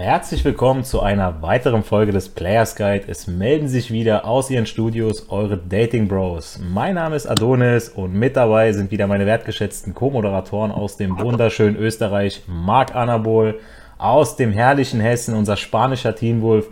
Herzlich willkommen zu einer weiteren Folge des Players Guide. Es melden sich wieder aus ihren Studios eure Dating Bros. Mein Name ist Adonis und mit dabei sind wieder meine wertgeschätzten Co-Moderatoren aus dem wunderschönen Österreich, Marc Anabol, aus dem herrlichen Hessen, unser spanischer Teamwolf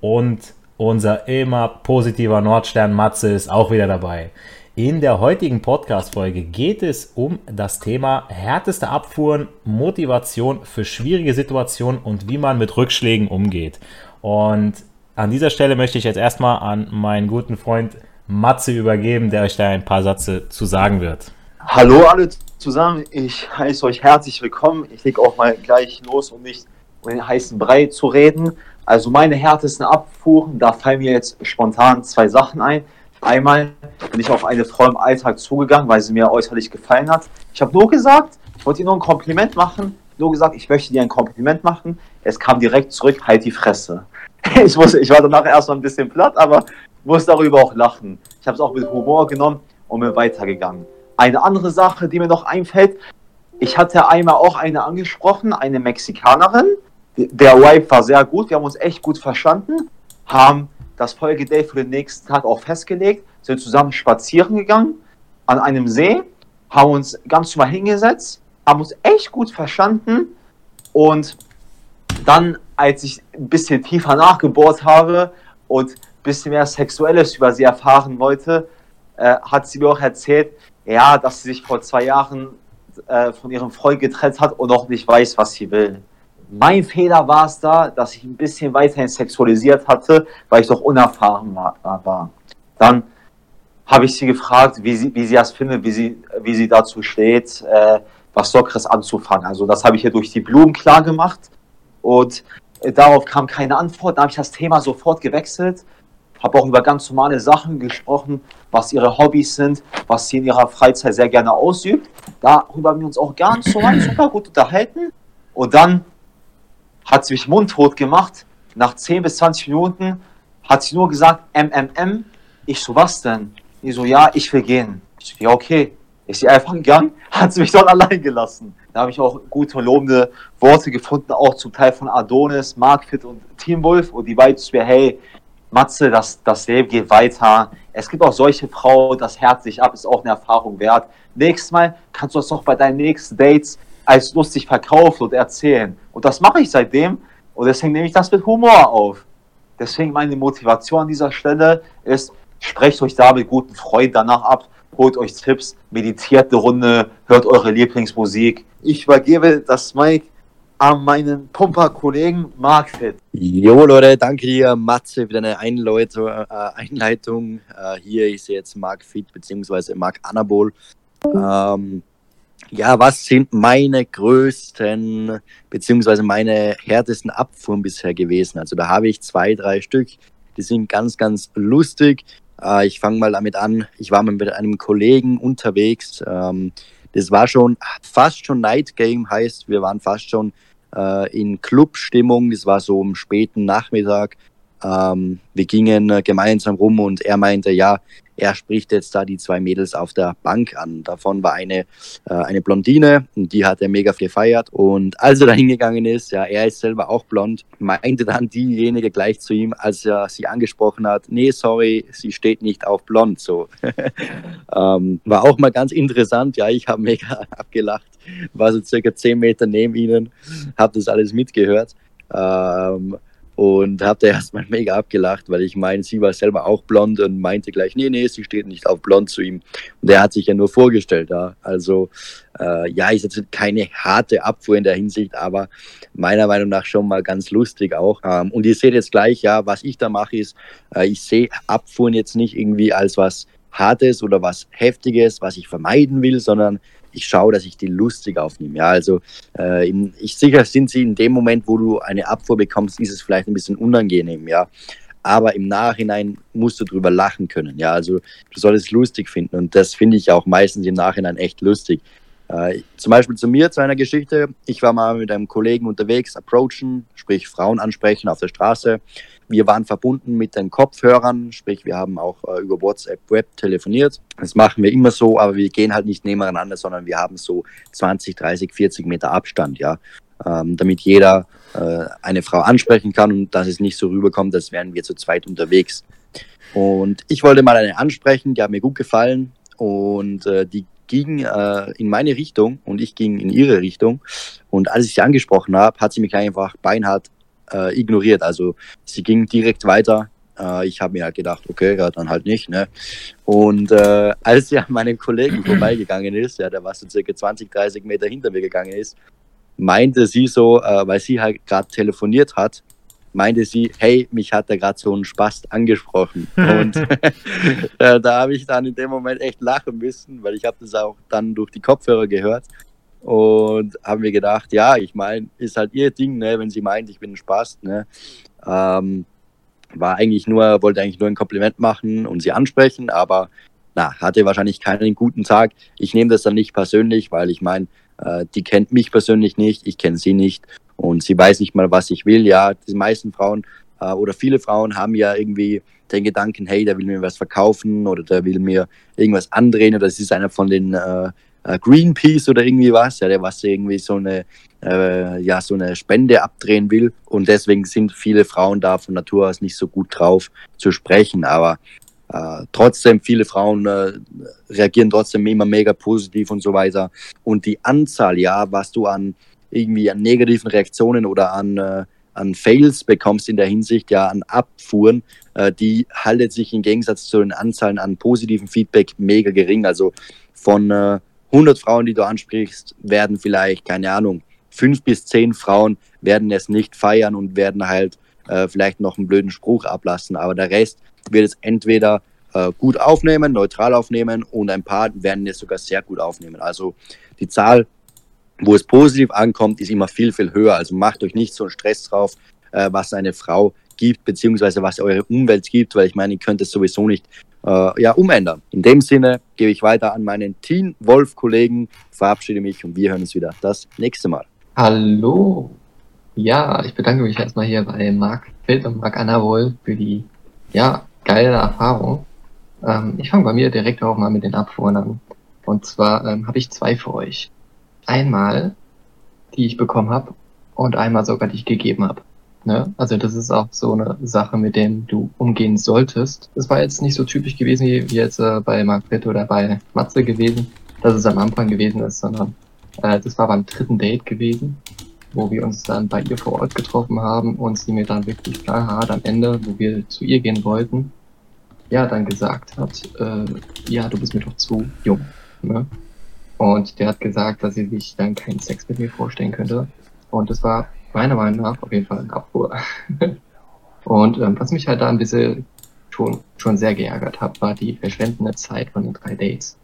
und unser immer positiver Nordstern Matze ist auch wieder dabei. In der heutigen Podcast-Folge geht es um das Thema härteste Abfuhren, Motivation für schwierige Situationen und wie man mit Rückschlägen umgeht. Und an dieser Stelle möchte ich jetzt erstmal an meinen guten Freund Matze übergeben, der euch da ein paar Sätze zu sagen wird. Hallo alle zusammen, ich heiße euch herzlich willkommen. Ich lege auch mal gleich los, um nicht um den heißen Brei zu reden. Also meine härtesten Abfuhren, da fallen mir jetzt spontan zwei Sachen ein. Einmal bin ich auf eine Frau im Alltag zugegangen, weil sie mir äußerlich gefallen hat. Ich habe nur gesagt, ich wollte ihr nur ein Kompliment machen. Nur gesagt, ich möchte dir ein Kompliment machen. Es kam direkt zurück, halt die Fresse. Ich, wusste, ich war danach erstmal ein bisschen platt, aber musste darüber auch lachen. Ich habe es auch mit Humor genommen und bin weitergegangen. Eine andere Sache, die mir noch einfällt, ich hatte einmal auch eine angesprochen, eine Mexikanerin. Der Vibe war sehr gut, wir haben uns echt gut verstanden, haben das Folgedate für den nächsten Tag auch festgelegt, sind zusammen spazieren gegangen an einem See, haben uns ganz normal hingesetzt, haben uns echt gut verstanden und dann, als ich ein bisschen tiefer nachgebohrt habe und ein bisschen mehr Sexuelles über sie erfahren wollte, äh, hat sie mir auch erzählt, ja, dass sie sich vor zwei Jahren äh, von ihrem Freund getrennt hat und noch nicht weiß, was sie will. Mein Fehler war es da, dass ich ein bisschen weiterhin sexualisiert hatte, weil ich doch unerfahren war. Dann habe ich sie gefragt, wie sie, wie sie das findet, wie sie, wie sie dazu steht, äh, was Sokres anzufangen. Also das habe ich ihr durch die Blumen klar gemacht und äh, darauf kam keine Antwort. Da habe ich das Thema sofort gewechselt, habe auch über ganz normale Sachen gesprochen, was ihre Hobbys sind, was sie in ihrer Freizeit sehr gerne ausübt. Darüber haben wir uns auch ganz so super gut unterhalten. Und dann hat sie mich mundtot gemacht. Nach 10 bis 20 Minuten hat sie nur gesagt, MMM. Ich so, was denn? Die so, ja, ich will gehen. Ich so, ja, okay. Ist sie einfach gegangen, hat sie mich dort allein gelassen. Da habe ich auch gute, lobende Worte gefunden, auch zum Teil von Adonis, Markfit und Teamwolf. Und die beiden zu mir, hey, Matze, das, das Leben geht weiter. Es gibt auch solche Frauen, das Herz sich ab, ist auch eine Erfahrung wert. Nächstes Mal kannst du das doch bei deinen nächsten Dates als lustig verkaufen und erzählen. Und das mache ich seitdem und deswegen nehme ich das mit Humor auf. Deswegen meine Motivation an dieser Stelle ist, sprecht euch da mit guten Freunden danach ab, holt euch Tipps, meditiert eine Runde, hört eure Lieblingsmusik. Ich übergebe das Mike an meinen Pumper-Kollegen Mark Fit. Jo Leute, danke dir Matze für deine Einleitung. Äh, Einleitung. Äh, hier ist jetzt Mark Fit bzw. Mark Anabol. Ähm, ja, was sind meine größten beziehungsweise meine härtesten Abfuhren bisher gewesen? Also da habe ich zwei, drei Stück. Die sind ganz, ganz lustig. Äh, ich fange mal damit an. Ich war mal mit einem Kollegen unterwegs. Ähm, das war schon fast schon Night Game, heißt, wir waren fast schon äh, in Clubstimmung. Das war so am späten Nachmittag. Ähm, wir gingen äh, gemeinsam rum und er meinte, ja, er spricht jetzt da die zwei Mädels auf der Bank an. Davon war eine, äh, eine Blondine und die hat er mega gefeiert. Und als er da hingegangen ist, ja, er ist selber auch blond, meinte dann diejenige gleich zu ihm, als er sie angesprochen hat, nee, sorry, sie steht nicht auf blond. So. ähm, war auch mal ganz interessant, ja, ich habe mega abgelacht, war so circa zehn Meter neben ihnen, habe das alles mitgehört. Ähm, und habe da erstmal mega abgelacht, weil ich meine, sie war selber auch blond und meinte gleich, nee, nee, sie steht nicht auf blond zu ihm. Und er hat sich ja nur vorgestellt, ja. Also äh, ja, ist jetzt keine harte Abfuhr in der Hinsicht, aber meiner Meinung nach schon mal ganz lustig auch. Ähm, und ihr seht jetzt gleich, ja, was ich da mache, ist, äh, ich sehe Abfuhren jetzt nicht irgendwie als was Hartes oder was Heftiges, was ich vermeiden will, sondern ich schaue, dass ich die lustig aufnehme. Ja, also äh, in, ich sicher sind sie in dem Moment, wo du eine Abfuhr bekommst, ist es vielleicht ein bisschen unangenehm, ja. Aber im Nachhinein musst du drüber lachen können. Ja, also du solltest es lustig finden und das finde ich auch meistens im Nachhinein echt lustig. Äh, zum Beispiel zu mir, zu einer Geschichte. Ich war mal mit einem Kollegen unterwegs, approachen, sprich Frauen ansprechen auf der Straße. Wir waren verbunden mit den Kopfhörern, sprich wir haben auch äh, über WhatsApp Web telefoniert. Das machen wir immer so, aber wir gehen halt nicht nebeneinander, sondern wir haben so 20, 30, 40 Meter Abstand, ja. ähm, damit jeder äh, eine Frau ansprechen kann und dass es nicht so rüberkommt, als wären wir zu zweit unterwegs. Und ich wollte mal eine ansprechen, die hat mir gut gefallen und äh, die ging äh, in meine Richtung und ich ging in ihre Richtung. Und als ich sie angesprochen habe, hat sie mich einfach beinhart äh, ignoriert. Also sie ging direkt weiter. Äh, ich habe mir halt gedacht, okay, ja, dann halt nicht. Ne? Und äh, als sie an meinem Kollegen vorbeigegangen ist, ja, der was so circa 20, 30 Meter hinter mir gegangen ist, meinte sie so, äh, weil sie halt gerade telefoniert hat, meinte sie, hey, mich hat da gerade so ein Spast angesprochen. Und äh, da habe ich dann in dem Moment echt lachen müssen, weil ich habe das auch dann durch die Kopfhörer gehört und habe mir gedacht, ja, ich meine, ist halt ihr Ding, ne, wenn sie meint, ich bin ein Spast. Ne. Ähm, war eigentlich nur, wollte eigentlich nur ein Kompliment machen und sie ansprechen, aber na, hatte wahrscheinlich keinen guten Tag. Ich nehme das dann nicht persönlich, weil ich meine, äh, die kennt mich persönlich nicht, ich kenne sie nicht und sie weiß nicht mal, was ich will. Ja, die meisten Frauen äh, oder viele Frauen haben ja irgendwie den Gedanken, hey, der will mir was verkaufen oder der will mir irgendwas andrehen oder es ist einer von den äh, äh Greenpeace oder irgendwie was, ja, der was irgendwie so eine, äh, ja, so eine Spende abdrehen will. Und deswegen sind viele Frauen da von Natur aus nicht so gut drauf zu sprechen. Aber äh, trotzdem, viele Frauen äh, reagieren trotzdem immer mega positiv und so weiter. Und die Anzahl, ja, was du an irgendwie an negativen Reaktionen oder an, äh, an Fails bekommst in der Hinsicht, ja, an Abfuhren, äh, die haltet sich im Gegensatz zu den Anzahlen an positiven Feedback mega gering. Also von äh, 100 Frauen, die du ansprichst, werden vielleicht, keine Ahnung, fünf bis zehn Frauen werden es nicht feiern und werden halt äh, vielleicht noch einen blöden Spruch ablassen. Aber der Rest wird es entweder äh, gut aufnehmen, neutral aufnehmen und ein paar werden es sogar sehr gut aufnehmen. Also die Zahl wo es positiv ankommt, ist immer viel, viel höher. Also macht euch nicht so einen Stress drauf, äh, was eine Frau gibt, beziehungsweise was eure Umwelt gibt, weil ich meine, ihr könnt es sowieso nicht äh, ja, umändern. In dem Sinne gebe ich weiter an meinen Team Wolf-Kollegen, verabschiede mich und wir hören uns wieder das nächste Mal. Hallo. Ja, ich bedanke mich erstmal hier bei Marc Feld und Marc Anavol für die ja, geile Erfahrung. Ähm, ich fange bei mir direkt auch mal mit den Abfuhren an. Und zwar ähm, habe ich zwei für euch einmal, die ich bekommen habe und einmal sogar, die ich gegeben habe. Ne? Also das ist auch so eine Sache, mit dem du umgehen solltest. Das war jetzt nicht so typisch gewesen wie, jetzt äh, bei Mark Pitt oder bei Matze gewesen, dass es am Anfang gewesen ist, sondern äh, das war beim dritten Date gewesen, wo wir uns dann bei ihr vor Ort getroffen haben und sie mir dann wirklich knallhart am Ende, wo wir zu ihr gehen wollten, ja, dann gesagt hat, äh, ja, du bist mir doch zu jung. Ne? Und der hat gesagt, dass sie sich dann keinen Sex mit mir vorstellen könnte. Und das war meiner Meinung nach auf jeden Fall ein Abfuhr. und ähm, was mich halt da ein bisschen schon, schon sehr geärgert hat, war die verschwendende Zeit von den drei Dates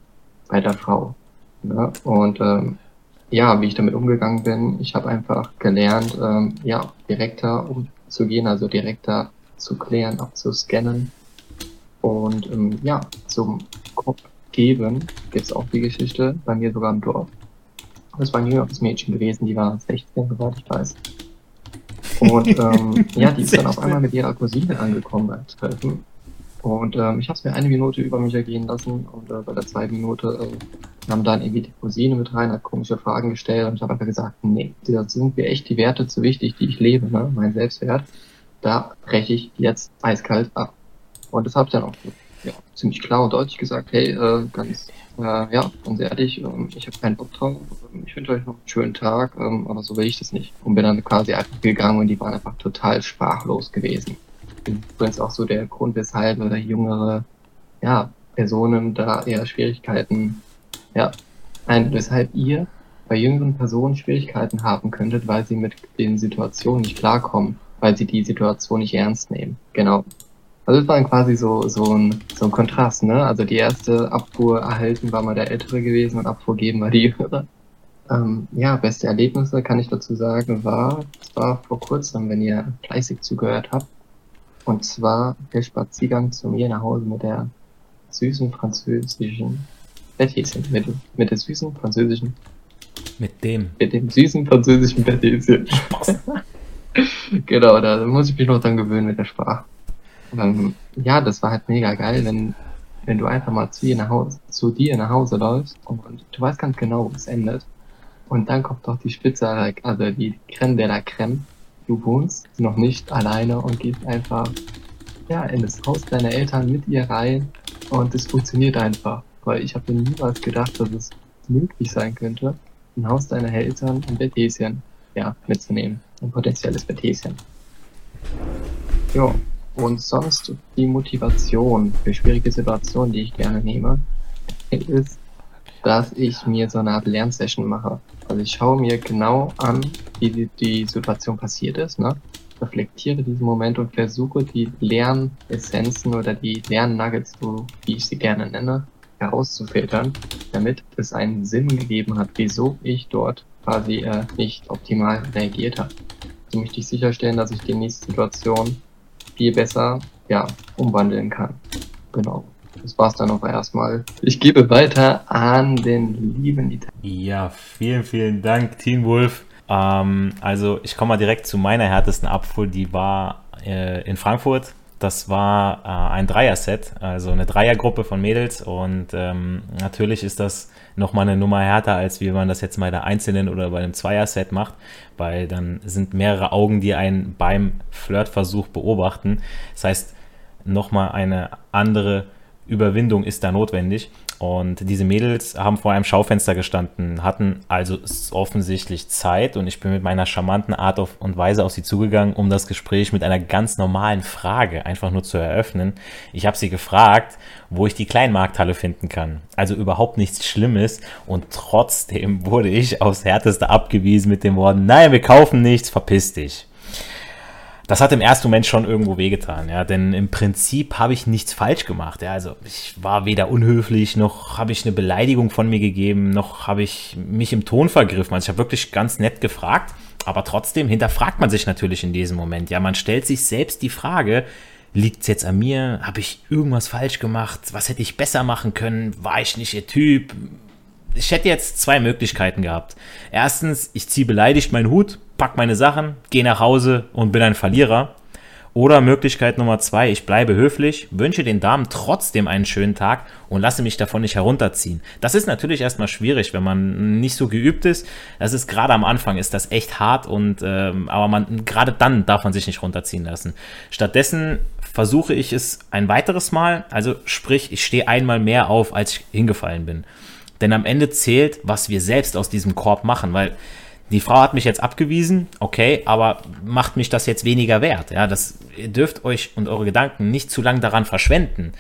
bei der Frau. Ja, und ähm, ja, wie ich damit umgegangen bin, ich habe einfach gelernt, ähm, ja, direkter umzugehen, also direkter zu klären, abzuscannen und ähm, ja, zum Kopf geben, gibt es auch die Geschichte, bei mir sogar im Dorf. Das war ein jüngeres Mädchen gewesen, die war 16, soweit ich weiß. Und ähm, ja, die ist dann auf einmal mit ihrer Cousine angekommen beim Treffen. Und ähm, ich habe es mir eine Minute über mich ergehen lassen und äh, bei der zweiten Minute äh, kam dann irgendwie die Cousine mit rein, hat komische Fragen gestellt und ich habe einfach gesagt, nee, da sind mir echt die Werte zu wichtig, die ich lebe, ne? mein Selbstwert. Da breche ich jetzt eiskalt ab. Und das habe ich dann auch ja, ziemlich klar und deutlich gesagt, hey, äh, ganz, äh, ja, ganz ehrlich, ähm, ich habe keinen Bock drauf, ähm, ich wünsche euch noch einen schönen Tag, ähm, aber so will ich das nicht. Und bin dann quasi einfach gegangen und die waren einfach total sprachlos gewesen. Übrigens auch so der Grund, weshalb äh, jüngere, ja, Personen da eher Schwierigkeiten, ja, ein, weshalb ihr bei jüngeren Personen Schwierigkeiten haben könntet, weil sie mit den Situationen nicht klarkommen, weil sie die Situation nicht ernst nehmen. Genau. Also es war quasi so, so, ein, so ein Kontrast, ne? Also die erste Abfuhr erhalten war mal der Ältere gewesen und Abfuhr geben war die Jüngere. Ähm, ja, beste Erlebnisse kann ich dazu sagen, war, es war vor kurzem, wenn ihr fleißig zugehört habt. Und zwar der Spaziergang zu mir nach Hause mit der süßen französischen Betthäschen, mit, mit der süßen französischen. Mit dem. Mit dem süßen französischen Betthäschen. genau, da muss ich mich noch dran gewöhnen mit der Sprache. Ähm, ja, das war halt mega geil, wenn, wenn du einfach mal zu, ihr nach Hause, zu dir nach Hause läufst und du weißt ganz genau, wo es endet. Und dann kommt doch die Spitze, also die Creme de la Creme. Du wohnst noch nicht alleine und gehst einfach ja, in das Haus deiner Eltern mit ihr rein und es funktioniert einfach. Weil ich habe niemals gedacht, dass es möglich sein könnte, ein Haus deiner Eltern ein Betthäschen ja, mitzunehmen. Ein potenzielles Betthäschen. Ja, und sonst die Motivation für schwierige Situationen, die ich gerne nehme, ist, dass ich mir so eine Art Lernsession mache. Also ich schaue mir genau an, wie die, die Situation passiert ist, ne? reflektiere diesen Moment und versuche die Lernessenzen oder die Lernnuggets, so wie ich sie gerne nenne, herauszufiltern, damit es einen Sinn gegeben hat, wieso ich dort quasi äh, nicht optimal reagiert habe. So möchte ich sicherstellen, dass ich die nächste Situation viel besser ja, umwandeln kann. Genau. Das war's dann auch erstmal. Ich gebe weiter an den lieben Italiener. Ja, vielen, vielen Dank, Team Wolf. Ähm, also ich komme mal direkt zu meiner härtesten Abfuhr, die war äh, in Frankfurt. Das war äh, ein Dreier-Set, also eine Dreiergruppe von Mädels und ähm, natürlich ist das nochmal eine Nummer härter, als wie man das jetzt bei der Einzelnen oder bei einem Zweier-Set macht, weil dann sind mehrere Augen, die einen beim Flirtversuch beobachten. Das heißt, nochmal eine andere Überwindung ist da notwendig. Und diese Mädels haben vor einem Schaufenster gestanden, hatten also offensichtlich Zeit und ich bin mit meiner charmanten Art und Weise auf sie zugegangen, um das Gespräch mit einer ganz normalen Frage einfach nur zu eröffnen. Ich habe sie gefragt, wo ich die Kleinmarkthalle finden kann. Also überhaupt nichts Schlimmes und trotzdem wurde ich aufs Härteste abgewiesen mit den Worten, nein, wir kaufen nichts, verpiss dich das hat im ersten Moment schon irgendwo wehgetan, ja, denn im Prinzip habe ich nichts falsch gemacht, ja, also ich war weder unhöflich, noch habe ich eine Beleidigung von mir gegeben, noch habe ich mich im Ton vergriffen, also ich habe wirklich ganz nett gefragt, aber trotzdem hinterfragt man sich natürlich in diesem Moment, ja, man stellt sich selbst die Frage, liegt es jetzt an mir, habe ich irgendwas falsch gemacht, was hätte ich besser machen können, war ich nicht ihr Typ, ich hätte jetzt zwei Möglichkeiten gehabt. Erstens, ich ziehe beleidigt meinen Hut, pack meine Sachen, gehe nach Hause und bin ein Verlierer. Oder Möglichkeit Nummer zwei, ich bleibe höflich, wünsche den Damen trotzdem einen schönen Tag und lasse mich davon nicht herunterziehen. Das ist natürlich erstmal schwierig, wenn man nicht so geübt ist. Das ist gerade am Anfang ist das echt hart und ähm, aber man gerade dann darf man sich nicht runterziehen lassen. Stattdessen versuche ich es ein weiteres Mal, also sprich, ich stehe einmal mehr auf, als ich hingefallen bin. Denn am Ende zählt, was wir selbst aus diesem Korb machen, weil die Frau hat mich jetzt abgewiesen, okay, aber macht mich das jetzt weniger wert? Ja, das ihr dürft euch und eure Gedanken nicht zu lang daran verschwenden.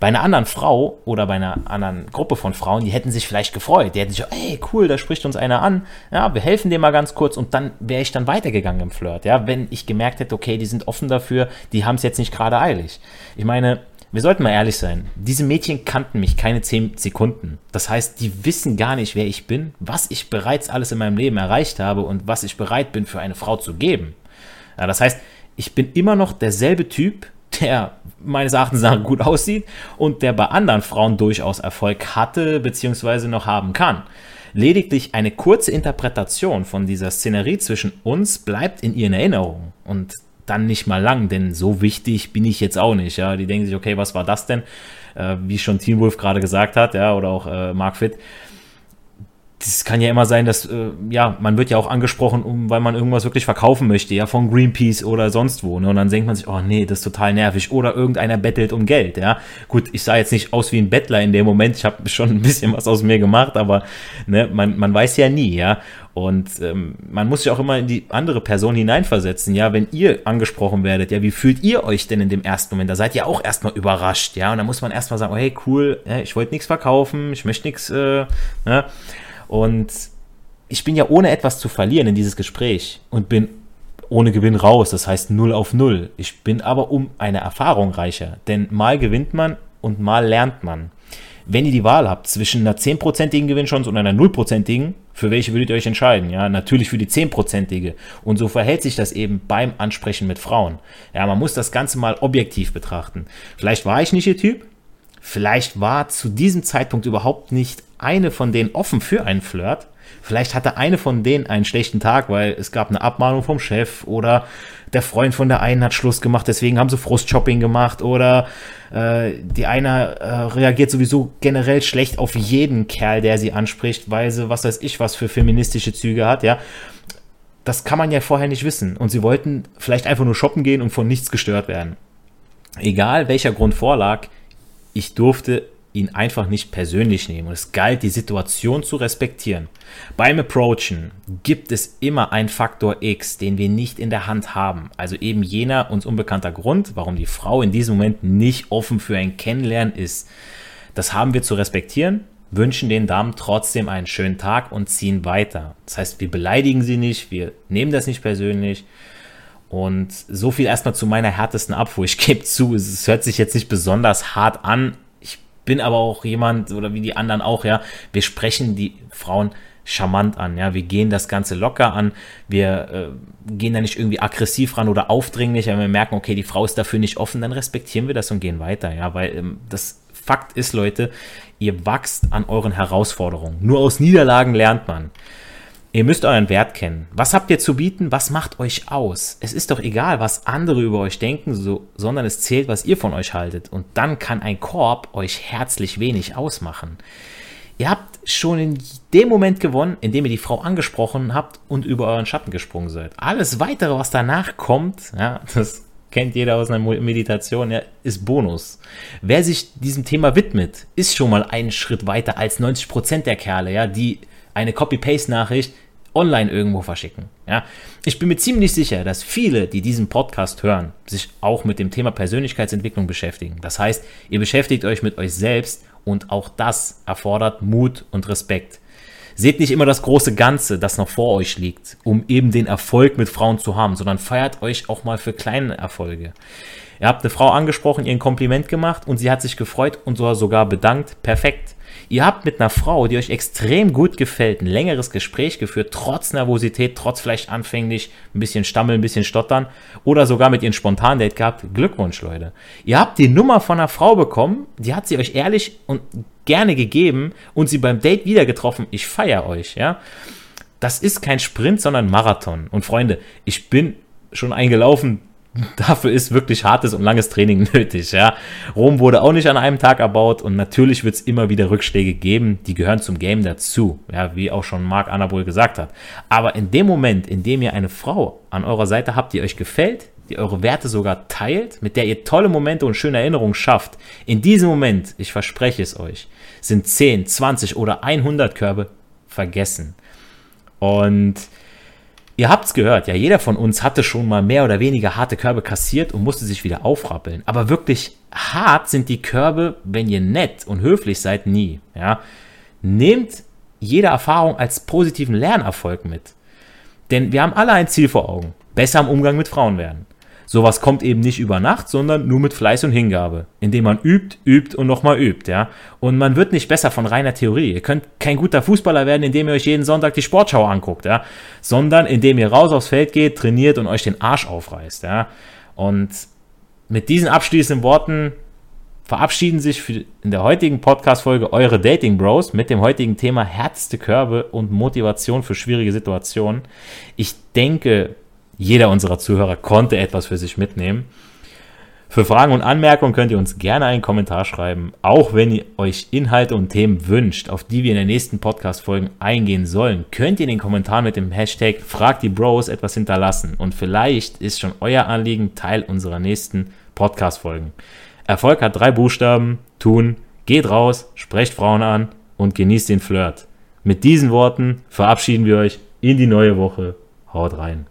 Bei einer anderen Frau oder bei einer anderen Gruppe von Frauen, die hätten sich vielleicht gefreut. Die hätten sich, ey, cool, da spricht uns einer an. Ja, wir helfen dem mal ganz kurz und dann wäre ich dann weitergegangen im Flirt. Ja, wenn ich gemerkt hätte, okay, die sind offen dafür, die haben es jetzt nicht gerade eilig. Ich meine, wir sollten mal ehrlich sein. Diese Mädchen kannten mich keine 10 Sekunden. Das heißt, die wissen gar nicht, wer ich bin, was ich bereits alles in meinem Leben erreicht habe und was ich bereit bin für eine Frau zu geben. Ja, das heißt, ich bin immer noch derselbe Typ, der meines Erachtens nach gut aussieht und der bei anderen Frauen durchaus Erfolg hatte bzw. noch haben kann. Lediglich eine kurze Interpretation von dieser Szenerie zwischen uns bleibt in ihren Erinnerungen. Und dann nicht mal lang, denn so wichtig bin ich jetzt auch nicht. Ja, die denken sich, okay, was war das denn? Äh, wie schon Team Wolf gerade gesagt hat, ja, oder auch äh, Mark Fit das kann ja immer sein, dass, äh, ja, man wird ja auch angesprochen, um, weil man irgendwas wirklich verkaufen möchte, ja, von Greenpeace oder sonst wo, ne? Und dann denkt man sich, oh nee, das ist total nervig. Oder irgendeiner bettelt um Geld, ja. Gut, ich sah jetzt nicht aus wie ein Bettler in dem Moment, ich habe schon ein bisschen was aus mir gemacht, aber ne, man, man weiß ja nie, ja. Und ähm, man muss sich auch immer in die andere Person hineinversetzen, ja, wenn ihr angesprochen werdet, ja, wie fühlt ihr euch denn in dem ersten Moment? Da seid ihr auch erstmal überrascht, ja, und da muss man erstmal sagen, oh, hey, cool, ja, ich wollte nichts verkaufen, ich möchte nichts, äh, ne? Und ich bin ja ohne etwas zu verlieren in dieses Gespräch und bin ohne Gewinn raus, das heißt 0 auf 0. Ich bin aber um eine Erfahrung reicher, denn mal gewinnt man und mal lernt man. Wenn ihr die Wahl habt zwischen einer 10%igen Gewinnchance und einer 0%igen, für welche würdet ihr euch entscheiden? Ja, natürlich für die 10%ige. Und so verhält sich das eben beim Ansprechen mit Frauen. Ja, man muss das Ganze mal objektiv betrachten. Vielleicht war ich nicht ihr Typ, vielleicht war zu diesem Zeitpunkt überhaupt nicht eine von denen offen für einen Flirt. Vielleicht hatte eine von denen einen schlechten Tag, weil es gab eine Abmahnung vom Chef oder der Freund von der einen hat Schluss gemacht, deswegen haben sie Frustshopping gemacht oder äh, die eine äh, reagiert sowieso generell schlecht auf jeden Kerl, der sie anspricht, weil sie, was weiß ich, was für feministische Züge hat, ja. Das kann man ja vorher nicht wissen. Und sie wollten vielleicht einfach nur shoppen gehen und von nichts gestört werden. Egal welcher Grund vorlag, ich durfte ihn einfach nicht persönlich nehmen. Und es galt, die Situation zu respektieren. Beim Approachen gibt es immer einen Faktor X, den wir nicht in der Hand haben. Also eben jener uns unbekannter Grund, warum die Frau in diesem Moment nicht offen für ein Kennenlernen ist. Das haben wir zu respektieren, wünschen den Damen trotzdem einen schönen Tag und ziehen weiter. Das heißt, wir beleidigen sie nicht, wir nehmen das nicht persönlich. Und so viel erstmal zu meiner härtesten Abfuhr. Ich gebe zu, es hört sich jetzt nicht besonders hart an, bin aber auch jemand, oder wie die anderen auch, ja, wir sprechen die Frauen charmant an, ja, wir gehen das Ganze locker an, wir äh, gehen da nicht irgendwie aggressiv ran oder aufdringlich, wenn wir merken, okay, die Frau ist dafür nicht offen, dann respektieren wir das und gehen weiter, ja, weil ähm, das Fakt ist, Leute, ihr wachst an euren Herausforderungen. Nur aus Niederlagen lernt man. Ihr müsst euren Wert kennen. Was habt ihr zu bieten? Was macht euch aus? Es ist doch egal, was andere über euch denken, so, sondern es zählt, was ihr von euch haltet. Und dann kann ein Korb euch herzlich wenig ausmachen. Ihr habt schon in dem Moment gewonnen, in dem ihr die Frau angesprochen habt und über euren Schatten gesprungen seid. Alles weitere, was danach kommt, ja, das kennt jeder aus einer Meditation, ja, ist Bonus. Wer sich diesem Thema widmet, ist schon mal einen Schritt weiter als 90% der Kerle, ja, die eine Copy-Paste-Nachricht online irgendwo verschicken. Ja? Ich bin mir ziemlich sicher, dass viele, die diesen Podcast hören, sich auch mit dem Thema Persönlichkeitsentwicklung beschäftigen. Das heißt, ihr beschäftigt euch mit euch selbst und auch das erfordert Mut und Respekt. Seht nicht immer das große Ganze, das noch vor euch liegt, um eben den Erfolg mit Frauen zu haben, sondern feiert euch auch mal für kleine Erfolge. Ihr habt eine Frau angesprochen, ihr ein Kompliment gemacht und sie hat sich gefreut und sogar bedankt. Perfekt. Ihr habt mit einer Frau, die euch extrem gut gefällt, ein längeres Gespräch geführt, trotz Nervosität, trotz vielleicht anfänglich ein bisschen Stammeln, ein bisschen Stottern oder sogar mit ihr ein Spontan-Date gehabt. Glückwunsch, Leute. Ihr habt die Nummer von einer Frau bekommen, die hat sie euch ehrlich und gerne gegeben und sie beim Date wieder getroffen. Ich feiere euch, ja. Das ist kein Sprint, sondern Marathon. Und Freunde, ich bin schon eingelaufen, dafür ist wirklich hartes und langes Training nötig. Ja. Rom wurde auch nicht an einem Tag erbaut und natürlich wird es immer wieder Rückschläge geben, die gehören zum Game dazu, ja, wie auch schon Marc Anabol gesagt hat. Aber in dem Moment, in dem ihr eine Frau an eurer Seite habt, die euch gefällt, die eure Werte sogar teilt, mit der ihr tolle Momente und schöne Erinnerungen schafft, in diesem Moment, ich verspreche es euch, sind 10, 20 oder 100 Körbe vergessen. Und Ihr habt's gehört, ja, jeder von uns hatte schon mal mehr oder weniger harte Körbe kassiert und musste sich wieder aufrappeln. Aber wirklich hart sind die Körbe, wenn ihr nett und höflich seid, nie. Ja. Nehmt jede Erfahrung als positiven Lernerfolg mit. Denn wir haben alle ein Ziel vor Augen. Besser im Umgang mit Frauen werden. Sowas kommt eben nicht über Nacht, sondern nur mit Fleiß und Hingabe, indem man übt, übt und nochmal übt, ja. Und man wird nicht besser von reiner Theorie. Ihr könnt kein guter Fußballer werden, indem ihr euch jeden Sonntag die Sportschau anguckt, ja, sondern indem ihr raus aufs Feld geht, trainiert und euch den Arsch aufreißt, ja. Und mit diesen abschließenden Worten verabschieden sich in der heutigen Podcast-Folge eure Dating Bros mit dem heutigen Thema härteste Körbe und Motivation für schwierige Situationen. Ich denke, jeder unserer Zuhörer konnte etwas für sich mitnehmen. Für Fragen und Anmerkungen könnt ihr uns gerne einen Kommentar schreiben, auch wenn ihr euch Inhalte und Themen wünscht, auf die wir in den nächsten Podcast-Folgen eingehen sollen, könnt ihr in den Kommentaren mit dem Hashtag Frag die Bros etwas hinterlassen und vielleicht ist schon euer Anliegen Teil unserer nächsten Podcast-Folgen. Erfolg hat drei Buchstaben, tun, geht raus, sprecht Frauen an und genießt den Flirt. Mit diesen Worten verabschieden wir euch in die neue Woche. Haut rein.